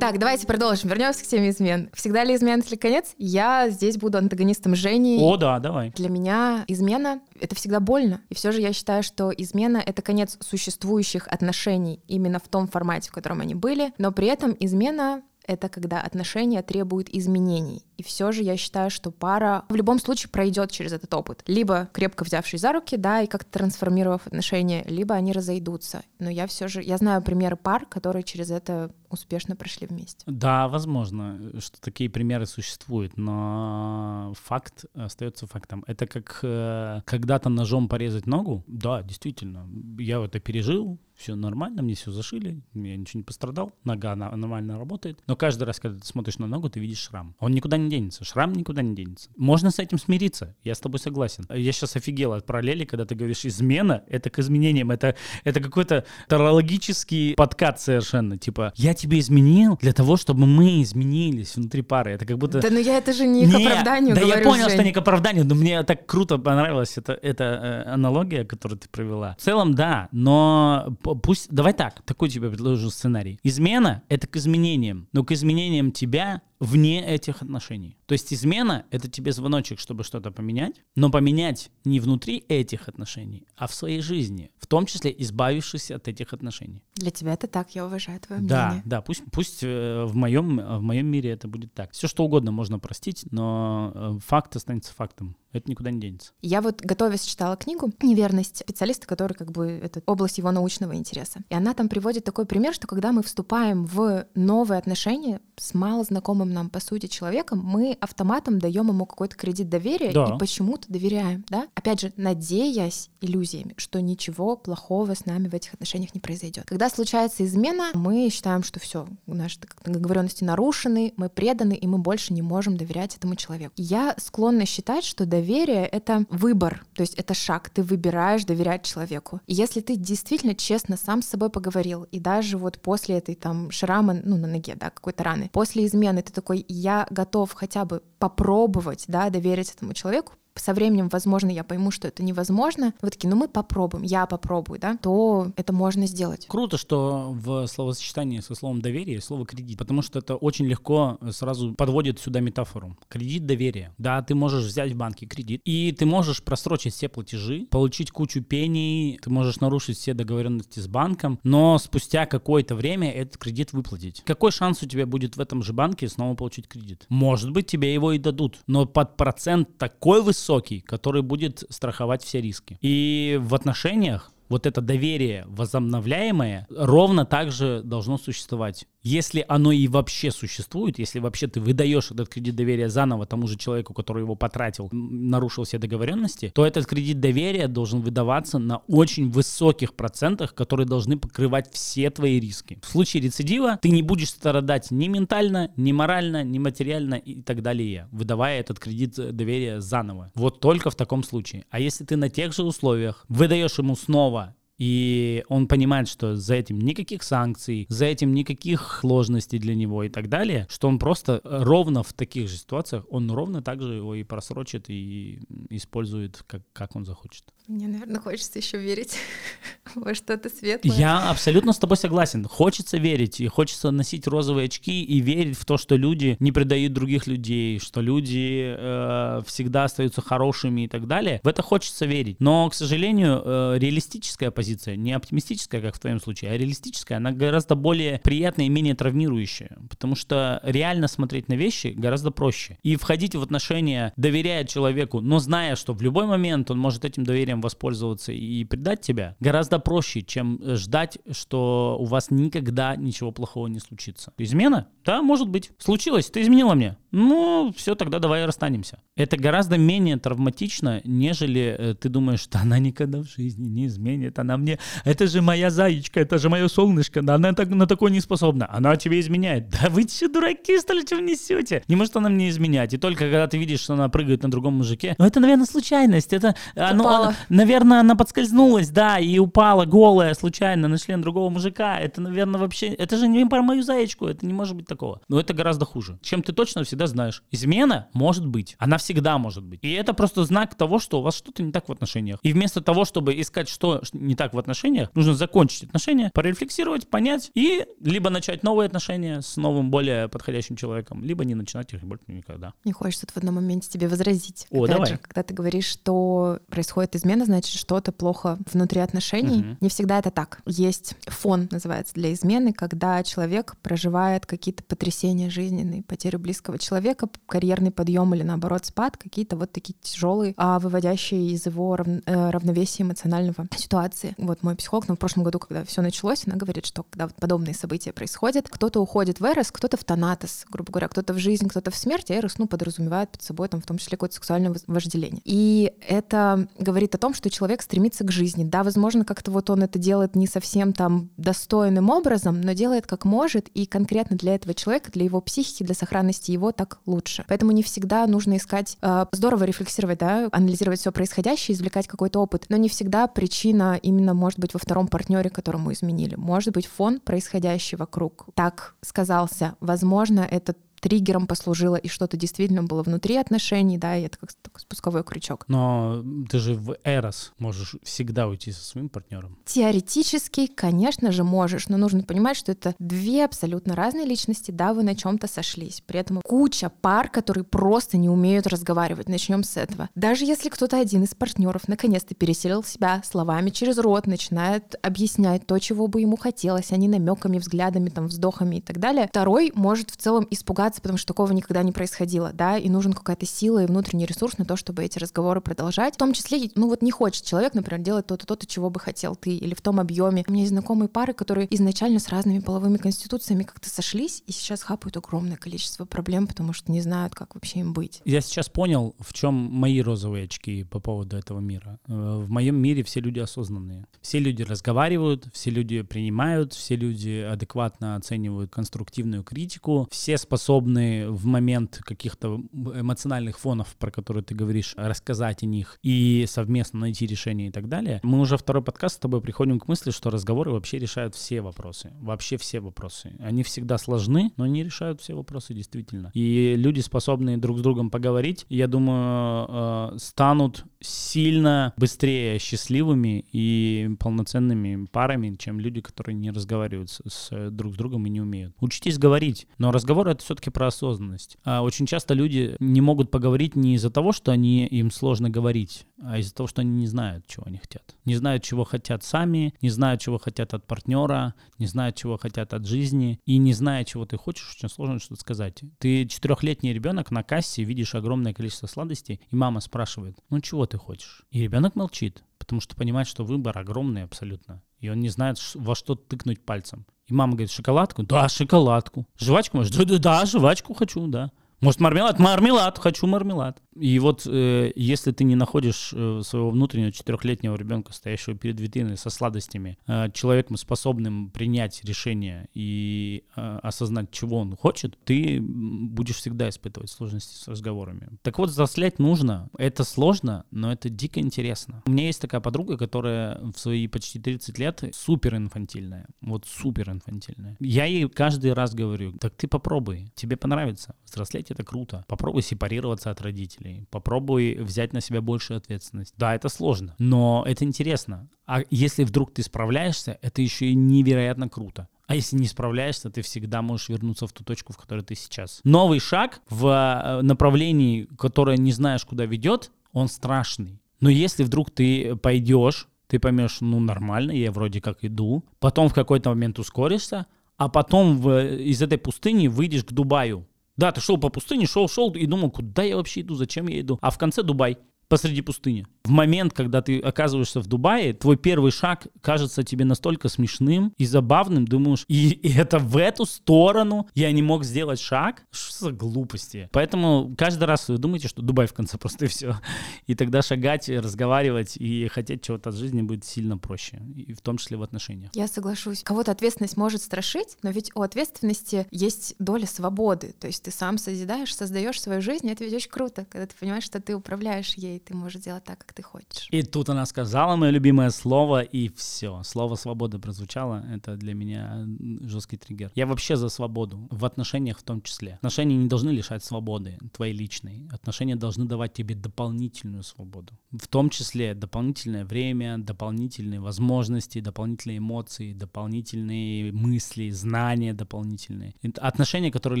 Так, давайте продолжим. Вернемся к теме измен. Всегда ли измена или конец? Я здесь буду антагонистом Жени. О, да, давай. Для меня измена — это всегда больно. И все же я считаю, что измена — это конец существующих отношений именно в том формате, в котором они были. Но при этом измена это когда отношения требуют изменений. И все же я считаю, что пара в любом случае пройдет через этот опыт. Либо крепко взявшись за руки, да, и как-то трансформировав отношения, либо они разойдутся. Но я все же, я знаю примеры пар, которые через это успешно прошли вместе. Да, возможно, что такие примеры существуют, но факт остается фактом. Это как э, когда-то ножом порезать ногу. Да, действительно, я это пережил, все нормально, мне все зашили, я ничего не пострадал, нога нормально работает. Но каждый раз, когда ты смотришь на ногу, ты видишь шрам. Он никуда не денется, шрам никуда не денется. Можно с этим смириться, я с тобой согласен. Я сейчас офигел от параллели, когда ты говоришь измена, это к изменениям, это, это какой-то тарологический подкат совершенно. Типа, я тебе изменил для того, чтобы мы изменились внутри пары. Это как будто... Да, но я это же не, не к оправданию Да говорю, я понял, Жень. что не к оправданию, но мне так круто понравилась эта, эта э, аналогия, которую ты провела. В целом, да, но пусть, давай так, такой тебе предложу сценарий. Измена — это к изменениям, но к изменениям тебя вне этих отношений. То есть измена — это тебе звоночек, чтобы что-то поменять, но поменять не внутри этих отношений, а в своей жизни, в том числе избавившись от этих отношений. Для тебя это так, я уважаю твое да, мнение. Да, пусть, пусть э, в, моем, в моем мире это будет так. Все что угодно можно простить, но э, факт останется фактом. Это никуда не денется. Я вот, готовясь, читала книгу «Неверность» специалиста, который как бы это область его научного интереса. И она там приводит такой пример, что когда мы вступаем в новые отношения с мало нам, по сути, человеком, мы автоматом даем ему какой-то кредит доверия да. и почему-то доверяем, да? Опять же, надеясь иллюзиями, что ничего плохого с нами в этих отношениях не произойдет. Когда случается измена, мы считаем, что все, наши договоренности нарушены, мы преданы, и мы больше не можем доверять этому человеку. Я склонна считать, что доверие — это выбор, то есть это шаг, ты выбираешь доверять человеку. И если ты действительно честно сам с собой поговорил, и даже вот после этой там шрама, ну, на ноге, да, какой-то раны, после измены ты такой, я готов хотя бы попробовать, да, доверить этому человеку, со временем, возможно, я пойму, что это невозможно, вы такие, ну мы попробуем, я попробую, да, то это можно сделать. Круто, что в словосочетании со словом доверие слово кредит, потому что это очень легко сразу подводит сюда метафору. Кредит доверия. Да, ты можешь взять в банке кредит, и ты можешь просрочить все платежи, получить кучу пений, ты можешь нарушить все договоренности с банком, но спустя какое-то время этот кредит выплатить. Какой шанс у тебя будет в этом же банке снова получить кредит? Может быть, тебе его и дадут, но под процент такой высокий, высокий, который будет страховать все риски. И в отношениях вот это доверие возобновляемое ровно так же должно существовать если оно и вообще существует, если вообще ты выдаешь этот кредит доверия заново тому же человеку, который его потратил, нарушил все договоренности, то этот кредит доверия должен выдаваться на очень высоких процентах, которые должны покрывать все твои риски. В случае рецидива ты не будешь страдать ни ментально, ни морально, ни материально и так далее, выдавая этот кредит доверия заново. Вот только в таком случае. А если ты на тех же условиях выдаешь ему снова и он понимает, что за этим никаких санкций, за этим никаких сложностей для него и так далее, что он просто ровно в таких же ситуациях, он ровно так же его и просрочит, и использует, как, как он захочет. Мне, наверное, хочется еще верить во что-то светлое. Я абсолютно с тобой согласен. Хочется верить, и хочется носить розовые очки и верить в то, что люди не предают других людей, что люди э, всегда остаются хорошими и так далее. В это хочется верить. Но, к сожалению, э, реалистическая позиция, не оптимистическая, как в твоем случае, а реалистическая, она гораздо более приятная и менее травмирующая. Потому что реально смотреть на вещи гораздо проще. И входить в отношения, доверяя человеку, но зная, что в любой момент он может этим доверием воспользоваться и предать тебя, гораздо проще, чем ждать, что у вас никогда ничего плохого не случится. Измена? Да, может быть. Случилось, ты изменила мне. Ну, все, тогда давай расстанемся. Это гораздо менее травматично, нежели э, ты думаешь, что она никогда в жизни не изменит, она мне, это же моя заячка, это же мое солнышко, да она так, на такое не способна, она тебе изменяет. Да вы че, дураки, что ли, что несете? Не может она мне изменять. И только когда ты видишь, что она прыгает на другом мужике, ну это, наверное, случайность, это, оно, она, наверное, она подскользнулась, да, и упала голая случайно на член другого мужика. Это, наверное, вообще, это же не про мою заячку, это не может быть такого. Но это гораздо хуже. Чем ты точно всегда знаешь. Измена может быть. Она всегда может быть. И это просто знак того, что у вас что-то не так в отношениях. И вместо того, чтобы искать, что не так в отношениях, нужно закончить отношения, порефлексировать, понять и либо начать новые отношения с новым, более подходящим человеком, либо не начинать их больше никогда. Не хочется в одном моменте тебе возразить. О, Опять давай. Же, когда ты говоришь, что происходит измена, значит, что-то плохо внутри отношений. И не всегда это так. Есть фон, называется, для измены, когда человек проживает какие-то потрясения жизненные, потерю близкого человека, карьерный подъем или наоборот спад, какие-то вот такие тяжелые, а выводящие из его рав... Э, равновесия эмоционального ситуации. Вот мой психолог, ну, в прошлом году, когда все началось, она говорит, что когда вот подобные события происходят, кто-то уходит в Эрос, кто-то в Танатос, грубо говоря, кто-то в жизнь, кто-то в смерть, а Эрос, ну, подразумевает под собой там в том числе какое-то сексуальное вожделение. И это говорит о том, что человек стремится к жизни. Да, возможно, как-то вот он это делает не совсем там достойным образом, но делает как может, и конкретно для этого человека, для его психики, для сохранности его так лучше. Поэтому не всегда нужно искать, э, здорово рефлексировать, да, анализировать все происходящее, извлекать какой-то опыт, но не всегда причина именно может быть во втором партнере, которому изменили. Может быть фон происходящий вокруг так сказался. Возможно, это триггером послужило, и что-то действительно было внутри отношений, да, и это как спусковой крючок. Но ты же в Эрос можешь всегда уйти со своим партнером. Теоретически, конечно же, можешь, но нужно понимать, что это две абсолютно разные личности, да, вы на чем-то сошлись. При этом куча пар, которые просто не умеют разговаривать. Начнем с этого. Даже если кто-то один из партнеров наконец-то переселил себя словами через рот, начинает объяснять то, чего бы ему хотелось, а не намеками, взглядами, там, вздохами и так далее, второй может в целом испугаться ситуации, потому что такого никогда не происходило, да, и нужен какая-то сила и внутренний ресурс на то, чтобы эти разговоры продолжать. В том числе, ну вот не хочет человек, например, делать то-то, то-то, чего бы хотел ты, или в том объеме. У меня есть знакомые пары, которые изначально с разными половыми конституциями как-то сошлись, и сейчас хапают огромное количество проблем, потому что не знают, как вообще им быть. Я сейчас понял, в чем мои розовые очки по поводу этого мира. Э, в моем мире все люди осознанные. Все люди разговаривают, все люди принимают, все люди адекватно оценивают конструктивную критику, все способны способны в момент каких-то эмоциональных фонов, про которые ты говоришь, рассказать о них и совместно найти решение и так далее. Мы уже второй подкаст с тобой приходим к мысли, что разговоры вообще решают все вопросы. Вообще все вопросы. Они всегда сложны, но они решают все вопросы действительно. И люди, способные друг с другом поговорить, я думаю, э, станут сильно быстрее счастливыми и полноценными парами, чем люди, которые не разговаривают с, с друг с другом и не умеют. Учитесь говорить, но разговор это все-таки про осознанность. А очень часто люди не могут поговорить не из-за того, что они, им сложно говорить, а из-за того, что они не знают, чего они хотят. Не знают, чего хотят сами, не знают, чего хотят от партнера, не знают, чего хотят от жизни. И не зная, чего ты хочешь, очень сложно что-то сказать. Ты четырехлетний ребенок на кассе, видишь огромное количество сладостей, и мама спрашивает, ну чего ты хочешь? И ребенок молчит, потому что понимает, что выбор огромный абсолютно. И он не знает, во что тыкнуть пальцем. И мама говорит, шоколадку? Да, шоколадку. Жвачку можешь? Да, да, да, жвачку хочу, да. Может, мармелад? Мармелад, хочу мармелад. И вот э, если ты не находишь э, своего внутреннего четырехлетнего ребенка, стоящего перед витриной со сладостями, э, человеком, способным принять решение и э, осознать, чего он хочет, ты будешь всегда испытывать сложности с разговорами. Так вот, взрослеть нужно. Это сложно, но это дико интересно. У меня есть такая подруга, которая в свои почти 30 лет супер инфантильная. Вот супер инфантильная. Я ей каждый раз говорю, так ты попробуй, тебе понравится. Взрослеть это круто. Попробуй сепарироваться от родителей. Попробуй взять на себя большую ответственность. Да, это сложно, но это интересно. А если вдруг ты справляешься, это еще и невероятно круто. А если не справляешься, ты всегда можешь вернуться в ту точку, в которой ты сейчас. Новый шаг в э, направлении, которое не знаешь, куда ведет, он страшный. Но если вдруг ты пойдешь, ты поймешь, ну нормально, я вроде как иду, потом в какой-то момент ускоришься, а потом в, из этой пустыни выйдешь к Дубаю. Да, ты шел по пустыне, шел, шел и думал, куда я вообще иду, зачем я иду. А в конце Дубай посреди пустыни. В момент, когда ты оказываешься в Дубае, твой первый шаг кажется тебе настолько смешным и забавным, думаешь, и, и это в эту сторону я не мог сделать шаг? Что за глупости? Поэтому каждый раз вы думаете, что Дубай в конце просто и все. И тогда шагать, разговаривать и хотеть чего-то от жизни будет сильно проще, и в том числе в отношениях. Я соглашусь. Кого-то ответственность может страшить, но ведь у ответственности есть доля свободы. То есть ты сам созидаешь, создаешь свою жизнь, и это ведь очень круто, когда ты понимаешь, что ты управляешь ей, ты можешь делать так, как ты хочешь. И тут она сказала мое любимое слово, и все. Слово «свобода» прозвучало. Это для меня жесткий триггер. Я вообще за свободу, в отношениях в том числе. Отношения не должны лишать свободы твоей личной. Отношения должны давать тебе дополнительную свободу. В том числе дополнительное время, дополнительные возможности, дополнительные эмоции, дополнительные мысли, знания дополнительные. Отношения, которые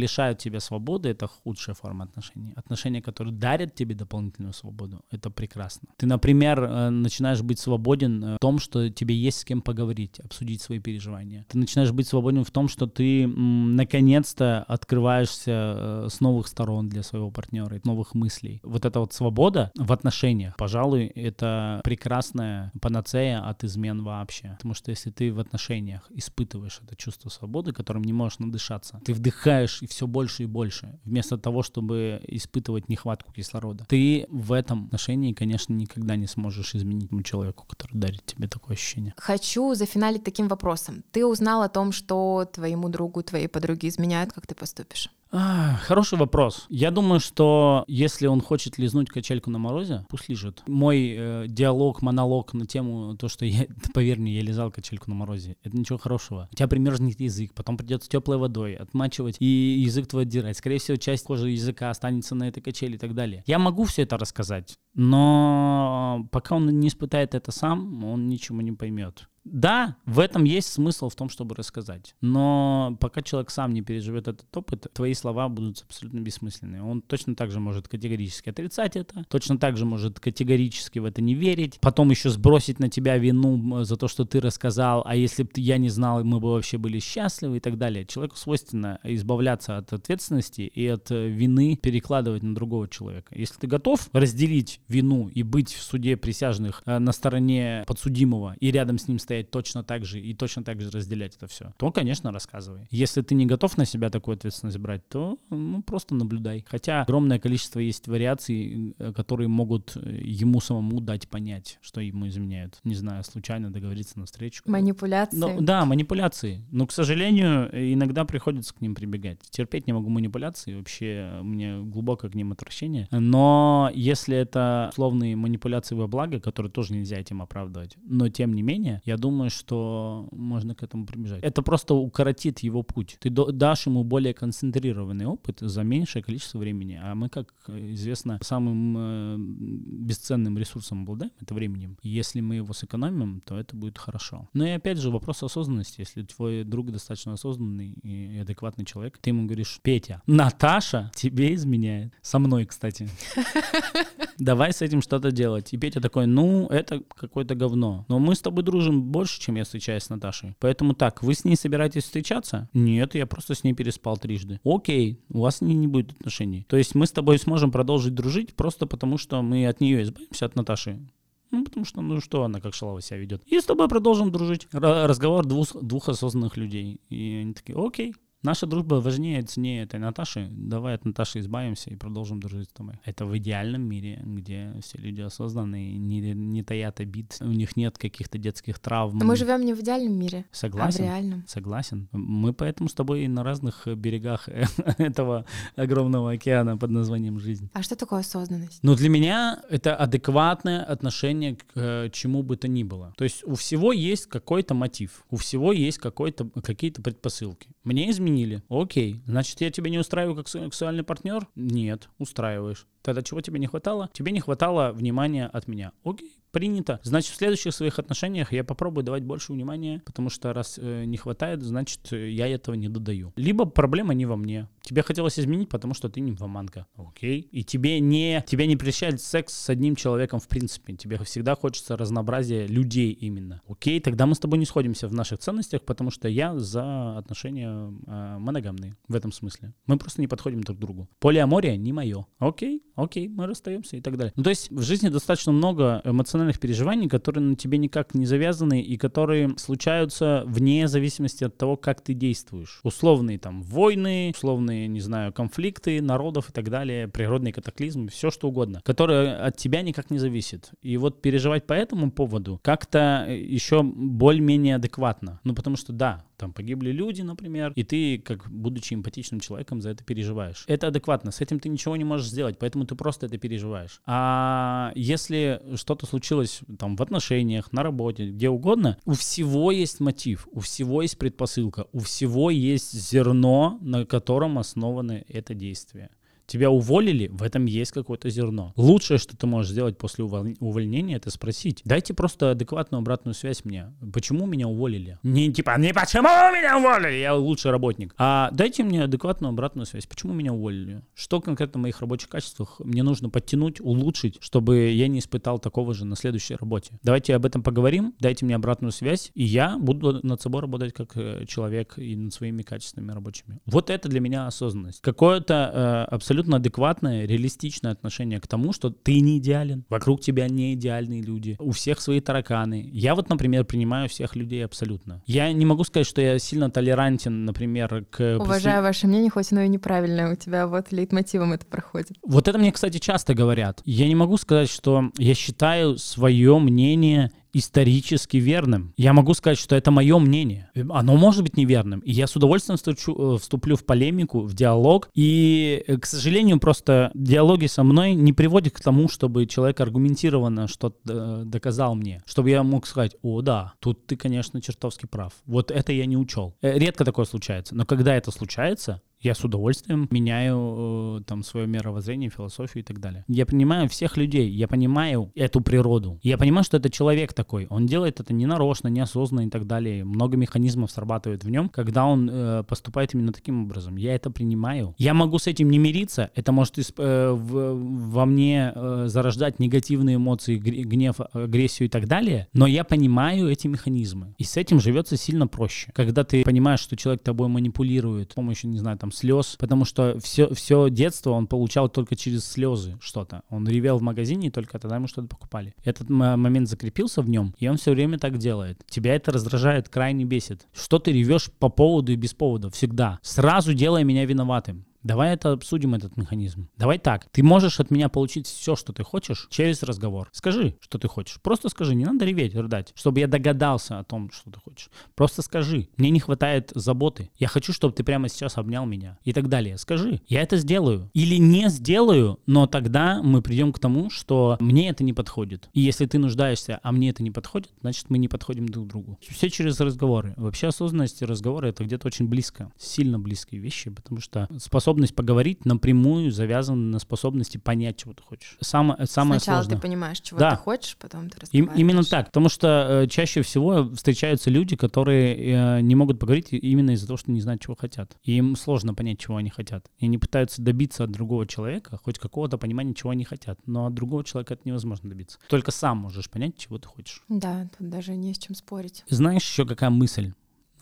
лишают тебя свободы, это худшая форма отношений. Отношения, которые дарят тебе дополнительную свободу, Это прекрасно. Ты, например, э, начинаешь быть свободен э, в том, что тебе есть с кем поговорить, обсудить свои переживания. Ты начинаешь быть свободен в том, что ты наконец-то открываешься э, с новых сторон для своего партнера, новых мыслей. Вот эта вот свобода в отношениях, пожалуй, это прекрасная панацея от измен вообще. Потому что если ты в отношениях испытываешь это чувство свободы, которым не можешь надышаться, ты вдыхаешь и все больше и больше, вместо того, чтобы испытывать нехватку кислорода. Ты в этом конечно, никогда не сможешь изменить тому человеку, который дарит тебе такое ощущение. Хочу зафиналить таким вопросом. Ты узнал о том, что твоему другу, твоей подруге изменяют, как ты поступишь? А, хороший вопрос. Я думаю, что если он хочет лизнуть качельку на морозе, пусть лежит. Мой э, диалог, монолог на тему то, что я, поверь мне, я лизал качельку на морозе, это ничего хорошего. У тебя примерзнет язык, потом придется теплой водой отмачивать и язык твой отдирать. Скорее всего, часть кожи языка останется на этой качели и так далее. Я могу все это рассказать, но пока он не испытает это сам, он ничего не поймет. Да, в этом есть смысл в том, чтобы рассказать. Но пока человек сам не переживет этот опыт, твои слова будут абсолютно бессмысленные. Он точно так же может категорически отрицать это, точно так же может категорически в это не верить, потом еще сбросить на тебя вину за то, что ты рассказал, а если бы я не знал, мы бы вообще были счастливы и так далее. Человеку свойственно избавляться от ответственности и от э, вины перекладывать на другого человека. Если ты готов разделить вину и быть в суде присяжных э, на стороне подсудимого и рядом с ним стоять точно так же и точно так же разделять это все, то, конечно, рассказывай. Если ты не готов на себя такую ответственность брать, то ну, просто наблюдай. Хотя огромное количество есть вариаций, э, которые могут э, ему самому дать понять, что ему изменяют. Не знаю, случайно договориться на встречу. Манипуляции. Но, да, манипуляции. Но, к сожалению, иногда приходится к ним прибегать. Терпеть не могу манипуляции, вообще у меня глубокое к ним отвращение. Но если это условные манипуляции во благо, которые тоже нельзя этим оправдывать, но тем не менее, я думаю, что можно к этому прибежать. Это просто укоротит его путь. Ты дашь ему более концентрированный опыт за меньшее количество времени. А мы, как известно, самым э, бесценным ресурсом обладаем, это временем. И если мы его сэкономим, то это будет хорошо. Но и опять же, вопрос осознанности. Если твой друг достаточно осознанный и адекватный человек, ты ему говоришь, Петя, Наташа тебе изменяет. Со мной, кстати. Давай с этим что-то делать. И Петя такой, ну, это какое-то говно. Но мы с тобой дружим больше, чем я встречаюсь с Наташей. Поэтому так, вы с ней собираетесь встречаться? Нет, я просто с ней переспал трижды. Окей, у вас не, не будет отношений. То есть мы с тобой сможем продолжить дружить просто потому, что мы от нее избавимся, от Наташи. Ну, потому что, ну что она как шалава себя ведет. И с тобой продолжим дружить. Р- разговор двух, двух осознанных людей. И они такие, окей, Наша дружба важнее, ценнее этой Наташи. Давай от Наташи избавимся и продолжим дружить с тобой. Это в идеальном мире, где все люди осознанные, не, не таят обид, у них нет каких-то детских травм. Но мы живем не в идеальном мире, Согласен. а в реальном. Согласен. Мы поэтому с тобой на разных берегах этого огромного океана под названием жизнь. А что такое осознанность? Ну, для меня это адекватное отношение к э, чему бы то ни было. То есть у всего есть какой-то мотив, у всего есть какой-то, какие-то предпосылки. Мне изменить изменили. Окей. Значит, я тебя не устраиваю как сексуальный партнер? Нет, устраиваешь. Тогда чего тебе не хватало? Тебе не хватало внимания от меня. Окей, принято. Значит, в следующих своих отношениях я попробую давать больше внимания, потому что раз э, не хватает, значит, я этого не додаю. Либо проблема не во мне. Тебе хотелось изменить, потому что ты нимфоманка. Окей. И тебе не, тебя не прельщает секс с одним человеком в принципе. Тебе всегда хочется разнообразия людей именно. Окей, тогда мы с тобой не сходимся в наших ценностях, потому что я за отношения э, моногамные в этом смысле. Мы просто не подходим друг к другу. Полиамория не мое. Окей, окей, мы расстаемся и так далее. Ну, то есть в жизни достаточно много эмоциональных переживаний, которые на тебе никак не завязаны и которые случаются вне зависимости от того, как ты действуешь. Условные там войны, условные, не знаю, конфликты народов и так далее, природные катаклизмы, все что угодно, которые от тебя никак не зависит. И вот переживать по этому поводу как-то еще более-менее адекватно. Ну, потому что да, там погибли люди, например, и ты, как будучи эмпатичным человеком, за это переживаешь. Это адекватно, с этим ты ничего не можешь сделать, поэтому ты просто это переживаешь. А если что-то случилось там в отношениях, на работе, где угодно, у всего есть мотив, у всего есть предпосылка, у всего есть зерно, на котором основано это действие Тебя уволили, в этом есть какое-то зерно. Лучшее, что ты можешь сделать после увольнения, это спросить. Дайте просто адекватную обратную связь мне. Почему меня уволили? Не типа, не почему меня уволили, я лучший работник. А дайте мне адекватную обратную связь. Почему меня уволили? Что конкретно в моих рабочих качествах мне нужно подтянуть, улучшить, чтобы я не испытал такого же на следующей работе? Давайте об этом поговорим, дайте мне обратную связь, и я буду над собой работать как э, человек и над своими качествами рабочими. Вот это для меня осознанность. Какое-то э, абсолютно абсолютно адекватное, реалистичное отношение к тому, что ты не идеален, вокруг тебя не идеальные люди, у всех свои тараканы. Я вот, например, принимаю всех людей абсолютно. Я не могу сказать, что я сильно толерантен, например, к... Уважаю ваше мнение, хоть оно и неправильное, у тебя вот лейтмотивом это проходит. Вот это мне, кстати, часто говорят. Я не могу сказать, что я считаю свое мнение исторически верным. Я могу сказать, что это мое мнение. Оно может быть неверным. И я с удовольствием встучу, э, вступлю в полемику, в диалог. И, э, к сожалению, просто диалоги со мной не приводят к тому, чтобы человек аргументированно что-то э, доказал мне. Чтобы я мог сказать, о, да, тут ты, конечно, чертовски прав. Вот это я не учел. Редко такое случается. Но когда это случается, я с удовольствием меняю э, там свое мировоззрение, философию и так далее. Я понимаю всех людей, я понимаю эту природу. Я понимаю, что это человек такой. Он делает это не нарочно, неосознанно и так далее. Много механизмов срабатывает в нем, когда он э, поступает именно таким образом. Я это принимаю. Я могу с этим не мириться. Это может исп- э, в, во мне э, зарождать негативные эмоции, гнев, агрессию и так далее. Но я понимаю эти механизмы. И с этим живется сильно проще. Когда ты понимаешь, что человек тобой манипулирует с помощью, не знаю, там, слез, потому что все, все детство он получал только через слезы что-то. Он ревел в магазине, и только тогда ему что-то покупали. Этот момент закрепился в нем, и он все время так делает. Тебя это раздражает, крайне бесит. Что ты ревешь по поводу и без повода? Всегда. Сразу делая меня виноватым. Давай это обсудим, этот механизм. Давай так. Ты можешь от меня получить все, что ты хочешь, через разговор. Скажи, что ты хочешь. Просто скажи. Не надо реветь, рыдать, чтобы я догадался о том, что ты хочешь. Просто скажи. Мне не хватает заботы. Я хочу, чтобы ты прямо сейчас обнял меня. И так далее. Скажи. Я это сделаю. Или не сделаю, но тогда мы придем к тому, что мне это не подходит. И если ты нуждаешься, а мне это не подходит, значит мы не подходим друг к другу. Все через разговоры. Вообще осознанность и разговоры это где-то очень близко. Сильно близкие вещи, потому что способность способность поговорить напрямую завязана на способности понять, чего ты хочешь. Самое, самое Сначала сложное. ты понимаешь, чего да. ты хочешь, потом ты разговариваешь. И, именно так, потому что э, чаще всего встречаются люди, которые э, не могут поговорить именно из-за того, что не знают, чего хотят. И им сложно понять, чего они хотят. И они пытаются добиться от другого человека хоть какого-то понимания, чего они хотят. Но от другого человека это невозможно добиться. Только сам можешь понять, чего ты хочешь. Да, тут даже не с чем спорить. Знаешь еще какая мысль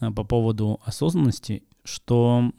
э, по поводу осознанности что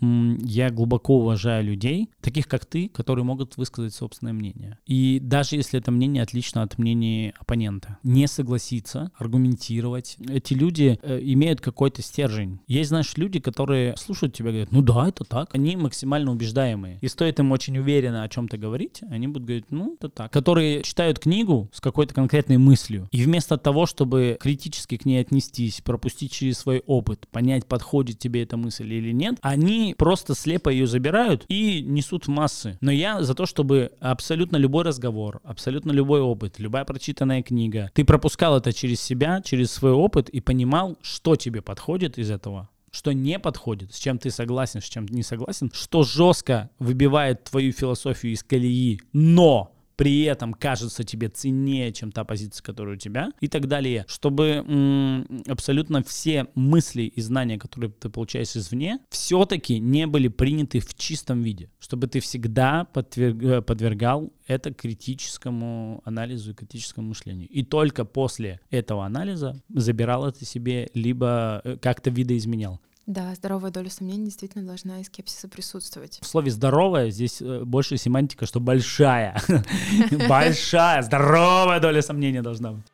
я глубоко уважаю людей, таких как ты, которые могут высказать собственное мнение. И даже если это мнение отлично от мнения оппонента, не согласиться, аргументировать. Эти люди э, имеют какой-то стержень. Есть, знаешь, люди, которые слушают тебя и говорят, ну да, это так. Они максимально убеждаемые. И стоит им очень уверенно о чем-то говорить, они будут говорить, ну, это так. Которые читают книгу с какой-то конкретной мыслью, и вместо того, чтобы критически к ней отнестись, пропустить через свой опыт, понять, подходит тебе эта мысль или нет, они просто слепо ее забирают и несут в массы. Но я за то, чтобы абсолютно любой разговор, абсолютно любой опыт, любая прочитанная книга, ты пропускал это через себя, через свой опыт и понимал, что тебе подходит из этого, что не подходит, с чем ты согласен, с чем не согласен, что жестко выбивает твою философию из колеи, но при этом кажется тебе ценнее, чем та позиция, которая у тебя, и так далее, чтобы м- абсолютно все мысли и знания, которые ты получаешь извне, все-таки не были приняты в чистом виде, чтобы ты всегда подверг, э, подвергал это критическому анализу и критическому мышлению. И только после этого анализа забирал это себе, либо э, как-то видоизменял. Да, здоровая доля сомнений действительно должна и скепсиса присутствовать. В слове «здоровая» здесь э, больше семантика, что большая. Большая, здоровая доля сомнения должна быть.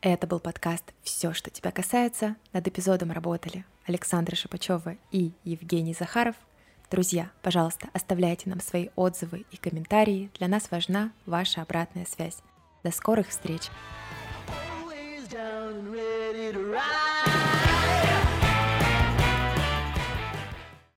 Это был подкаст «Все, что тебя касается». Над эпизодом работали Александра Шипачева и Евгений Захаров. Друзья, пожалуйста, оставляйте нам свои отзывы и комментарии. Для нас важна ваша обратная связь. До скорых встреч! Always down and ready to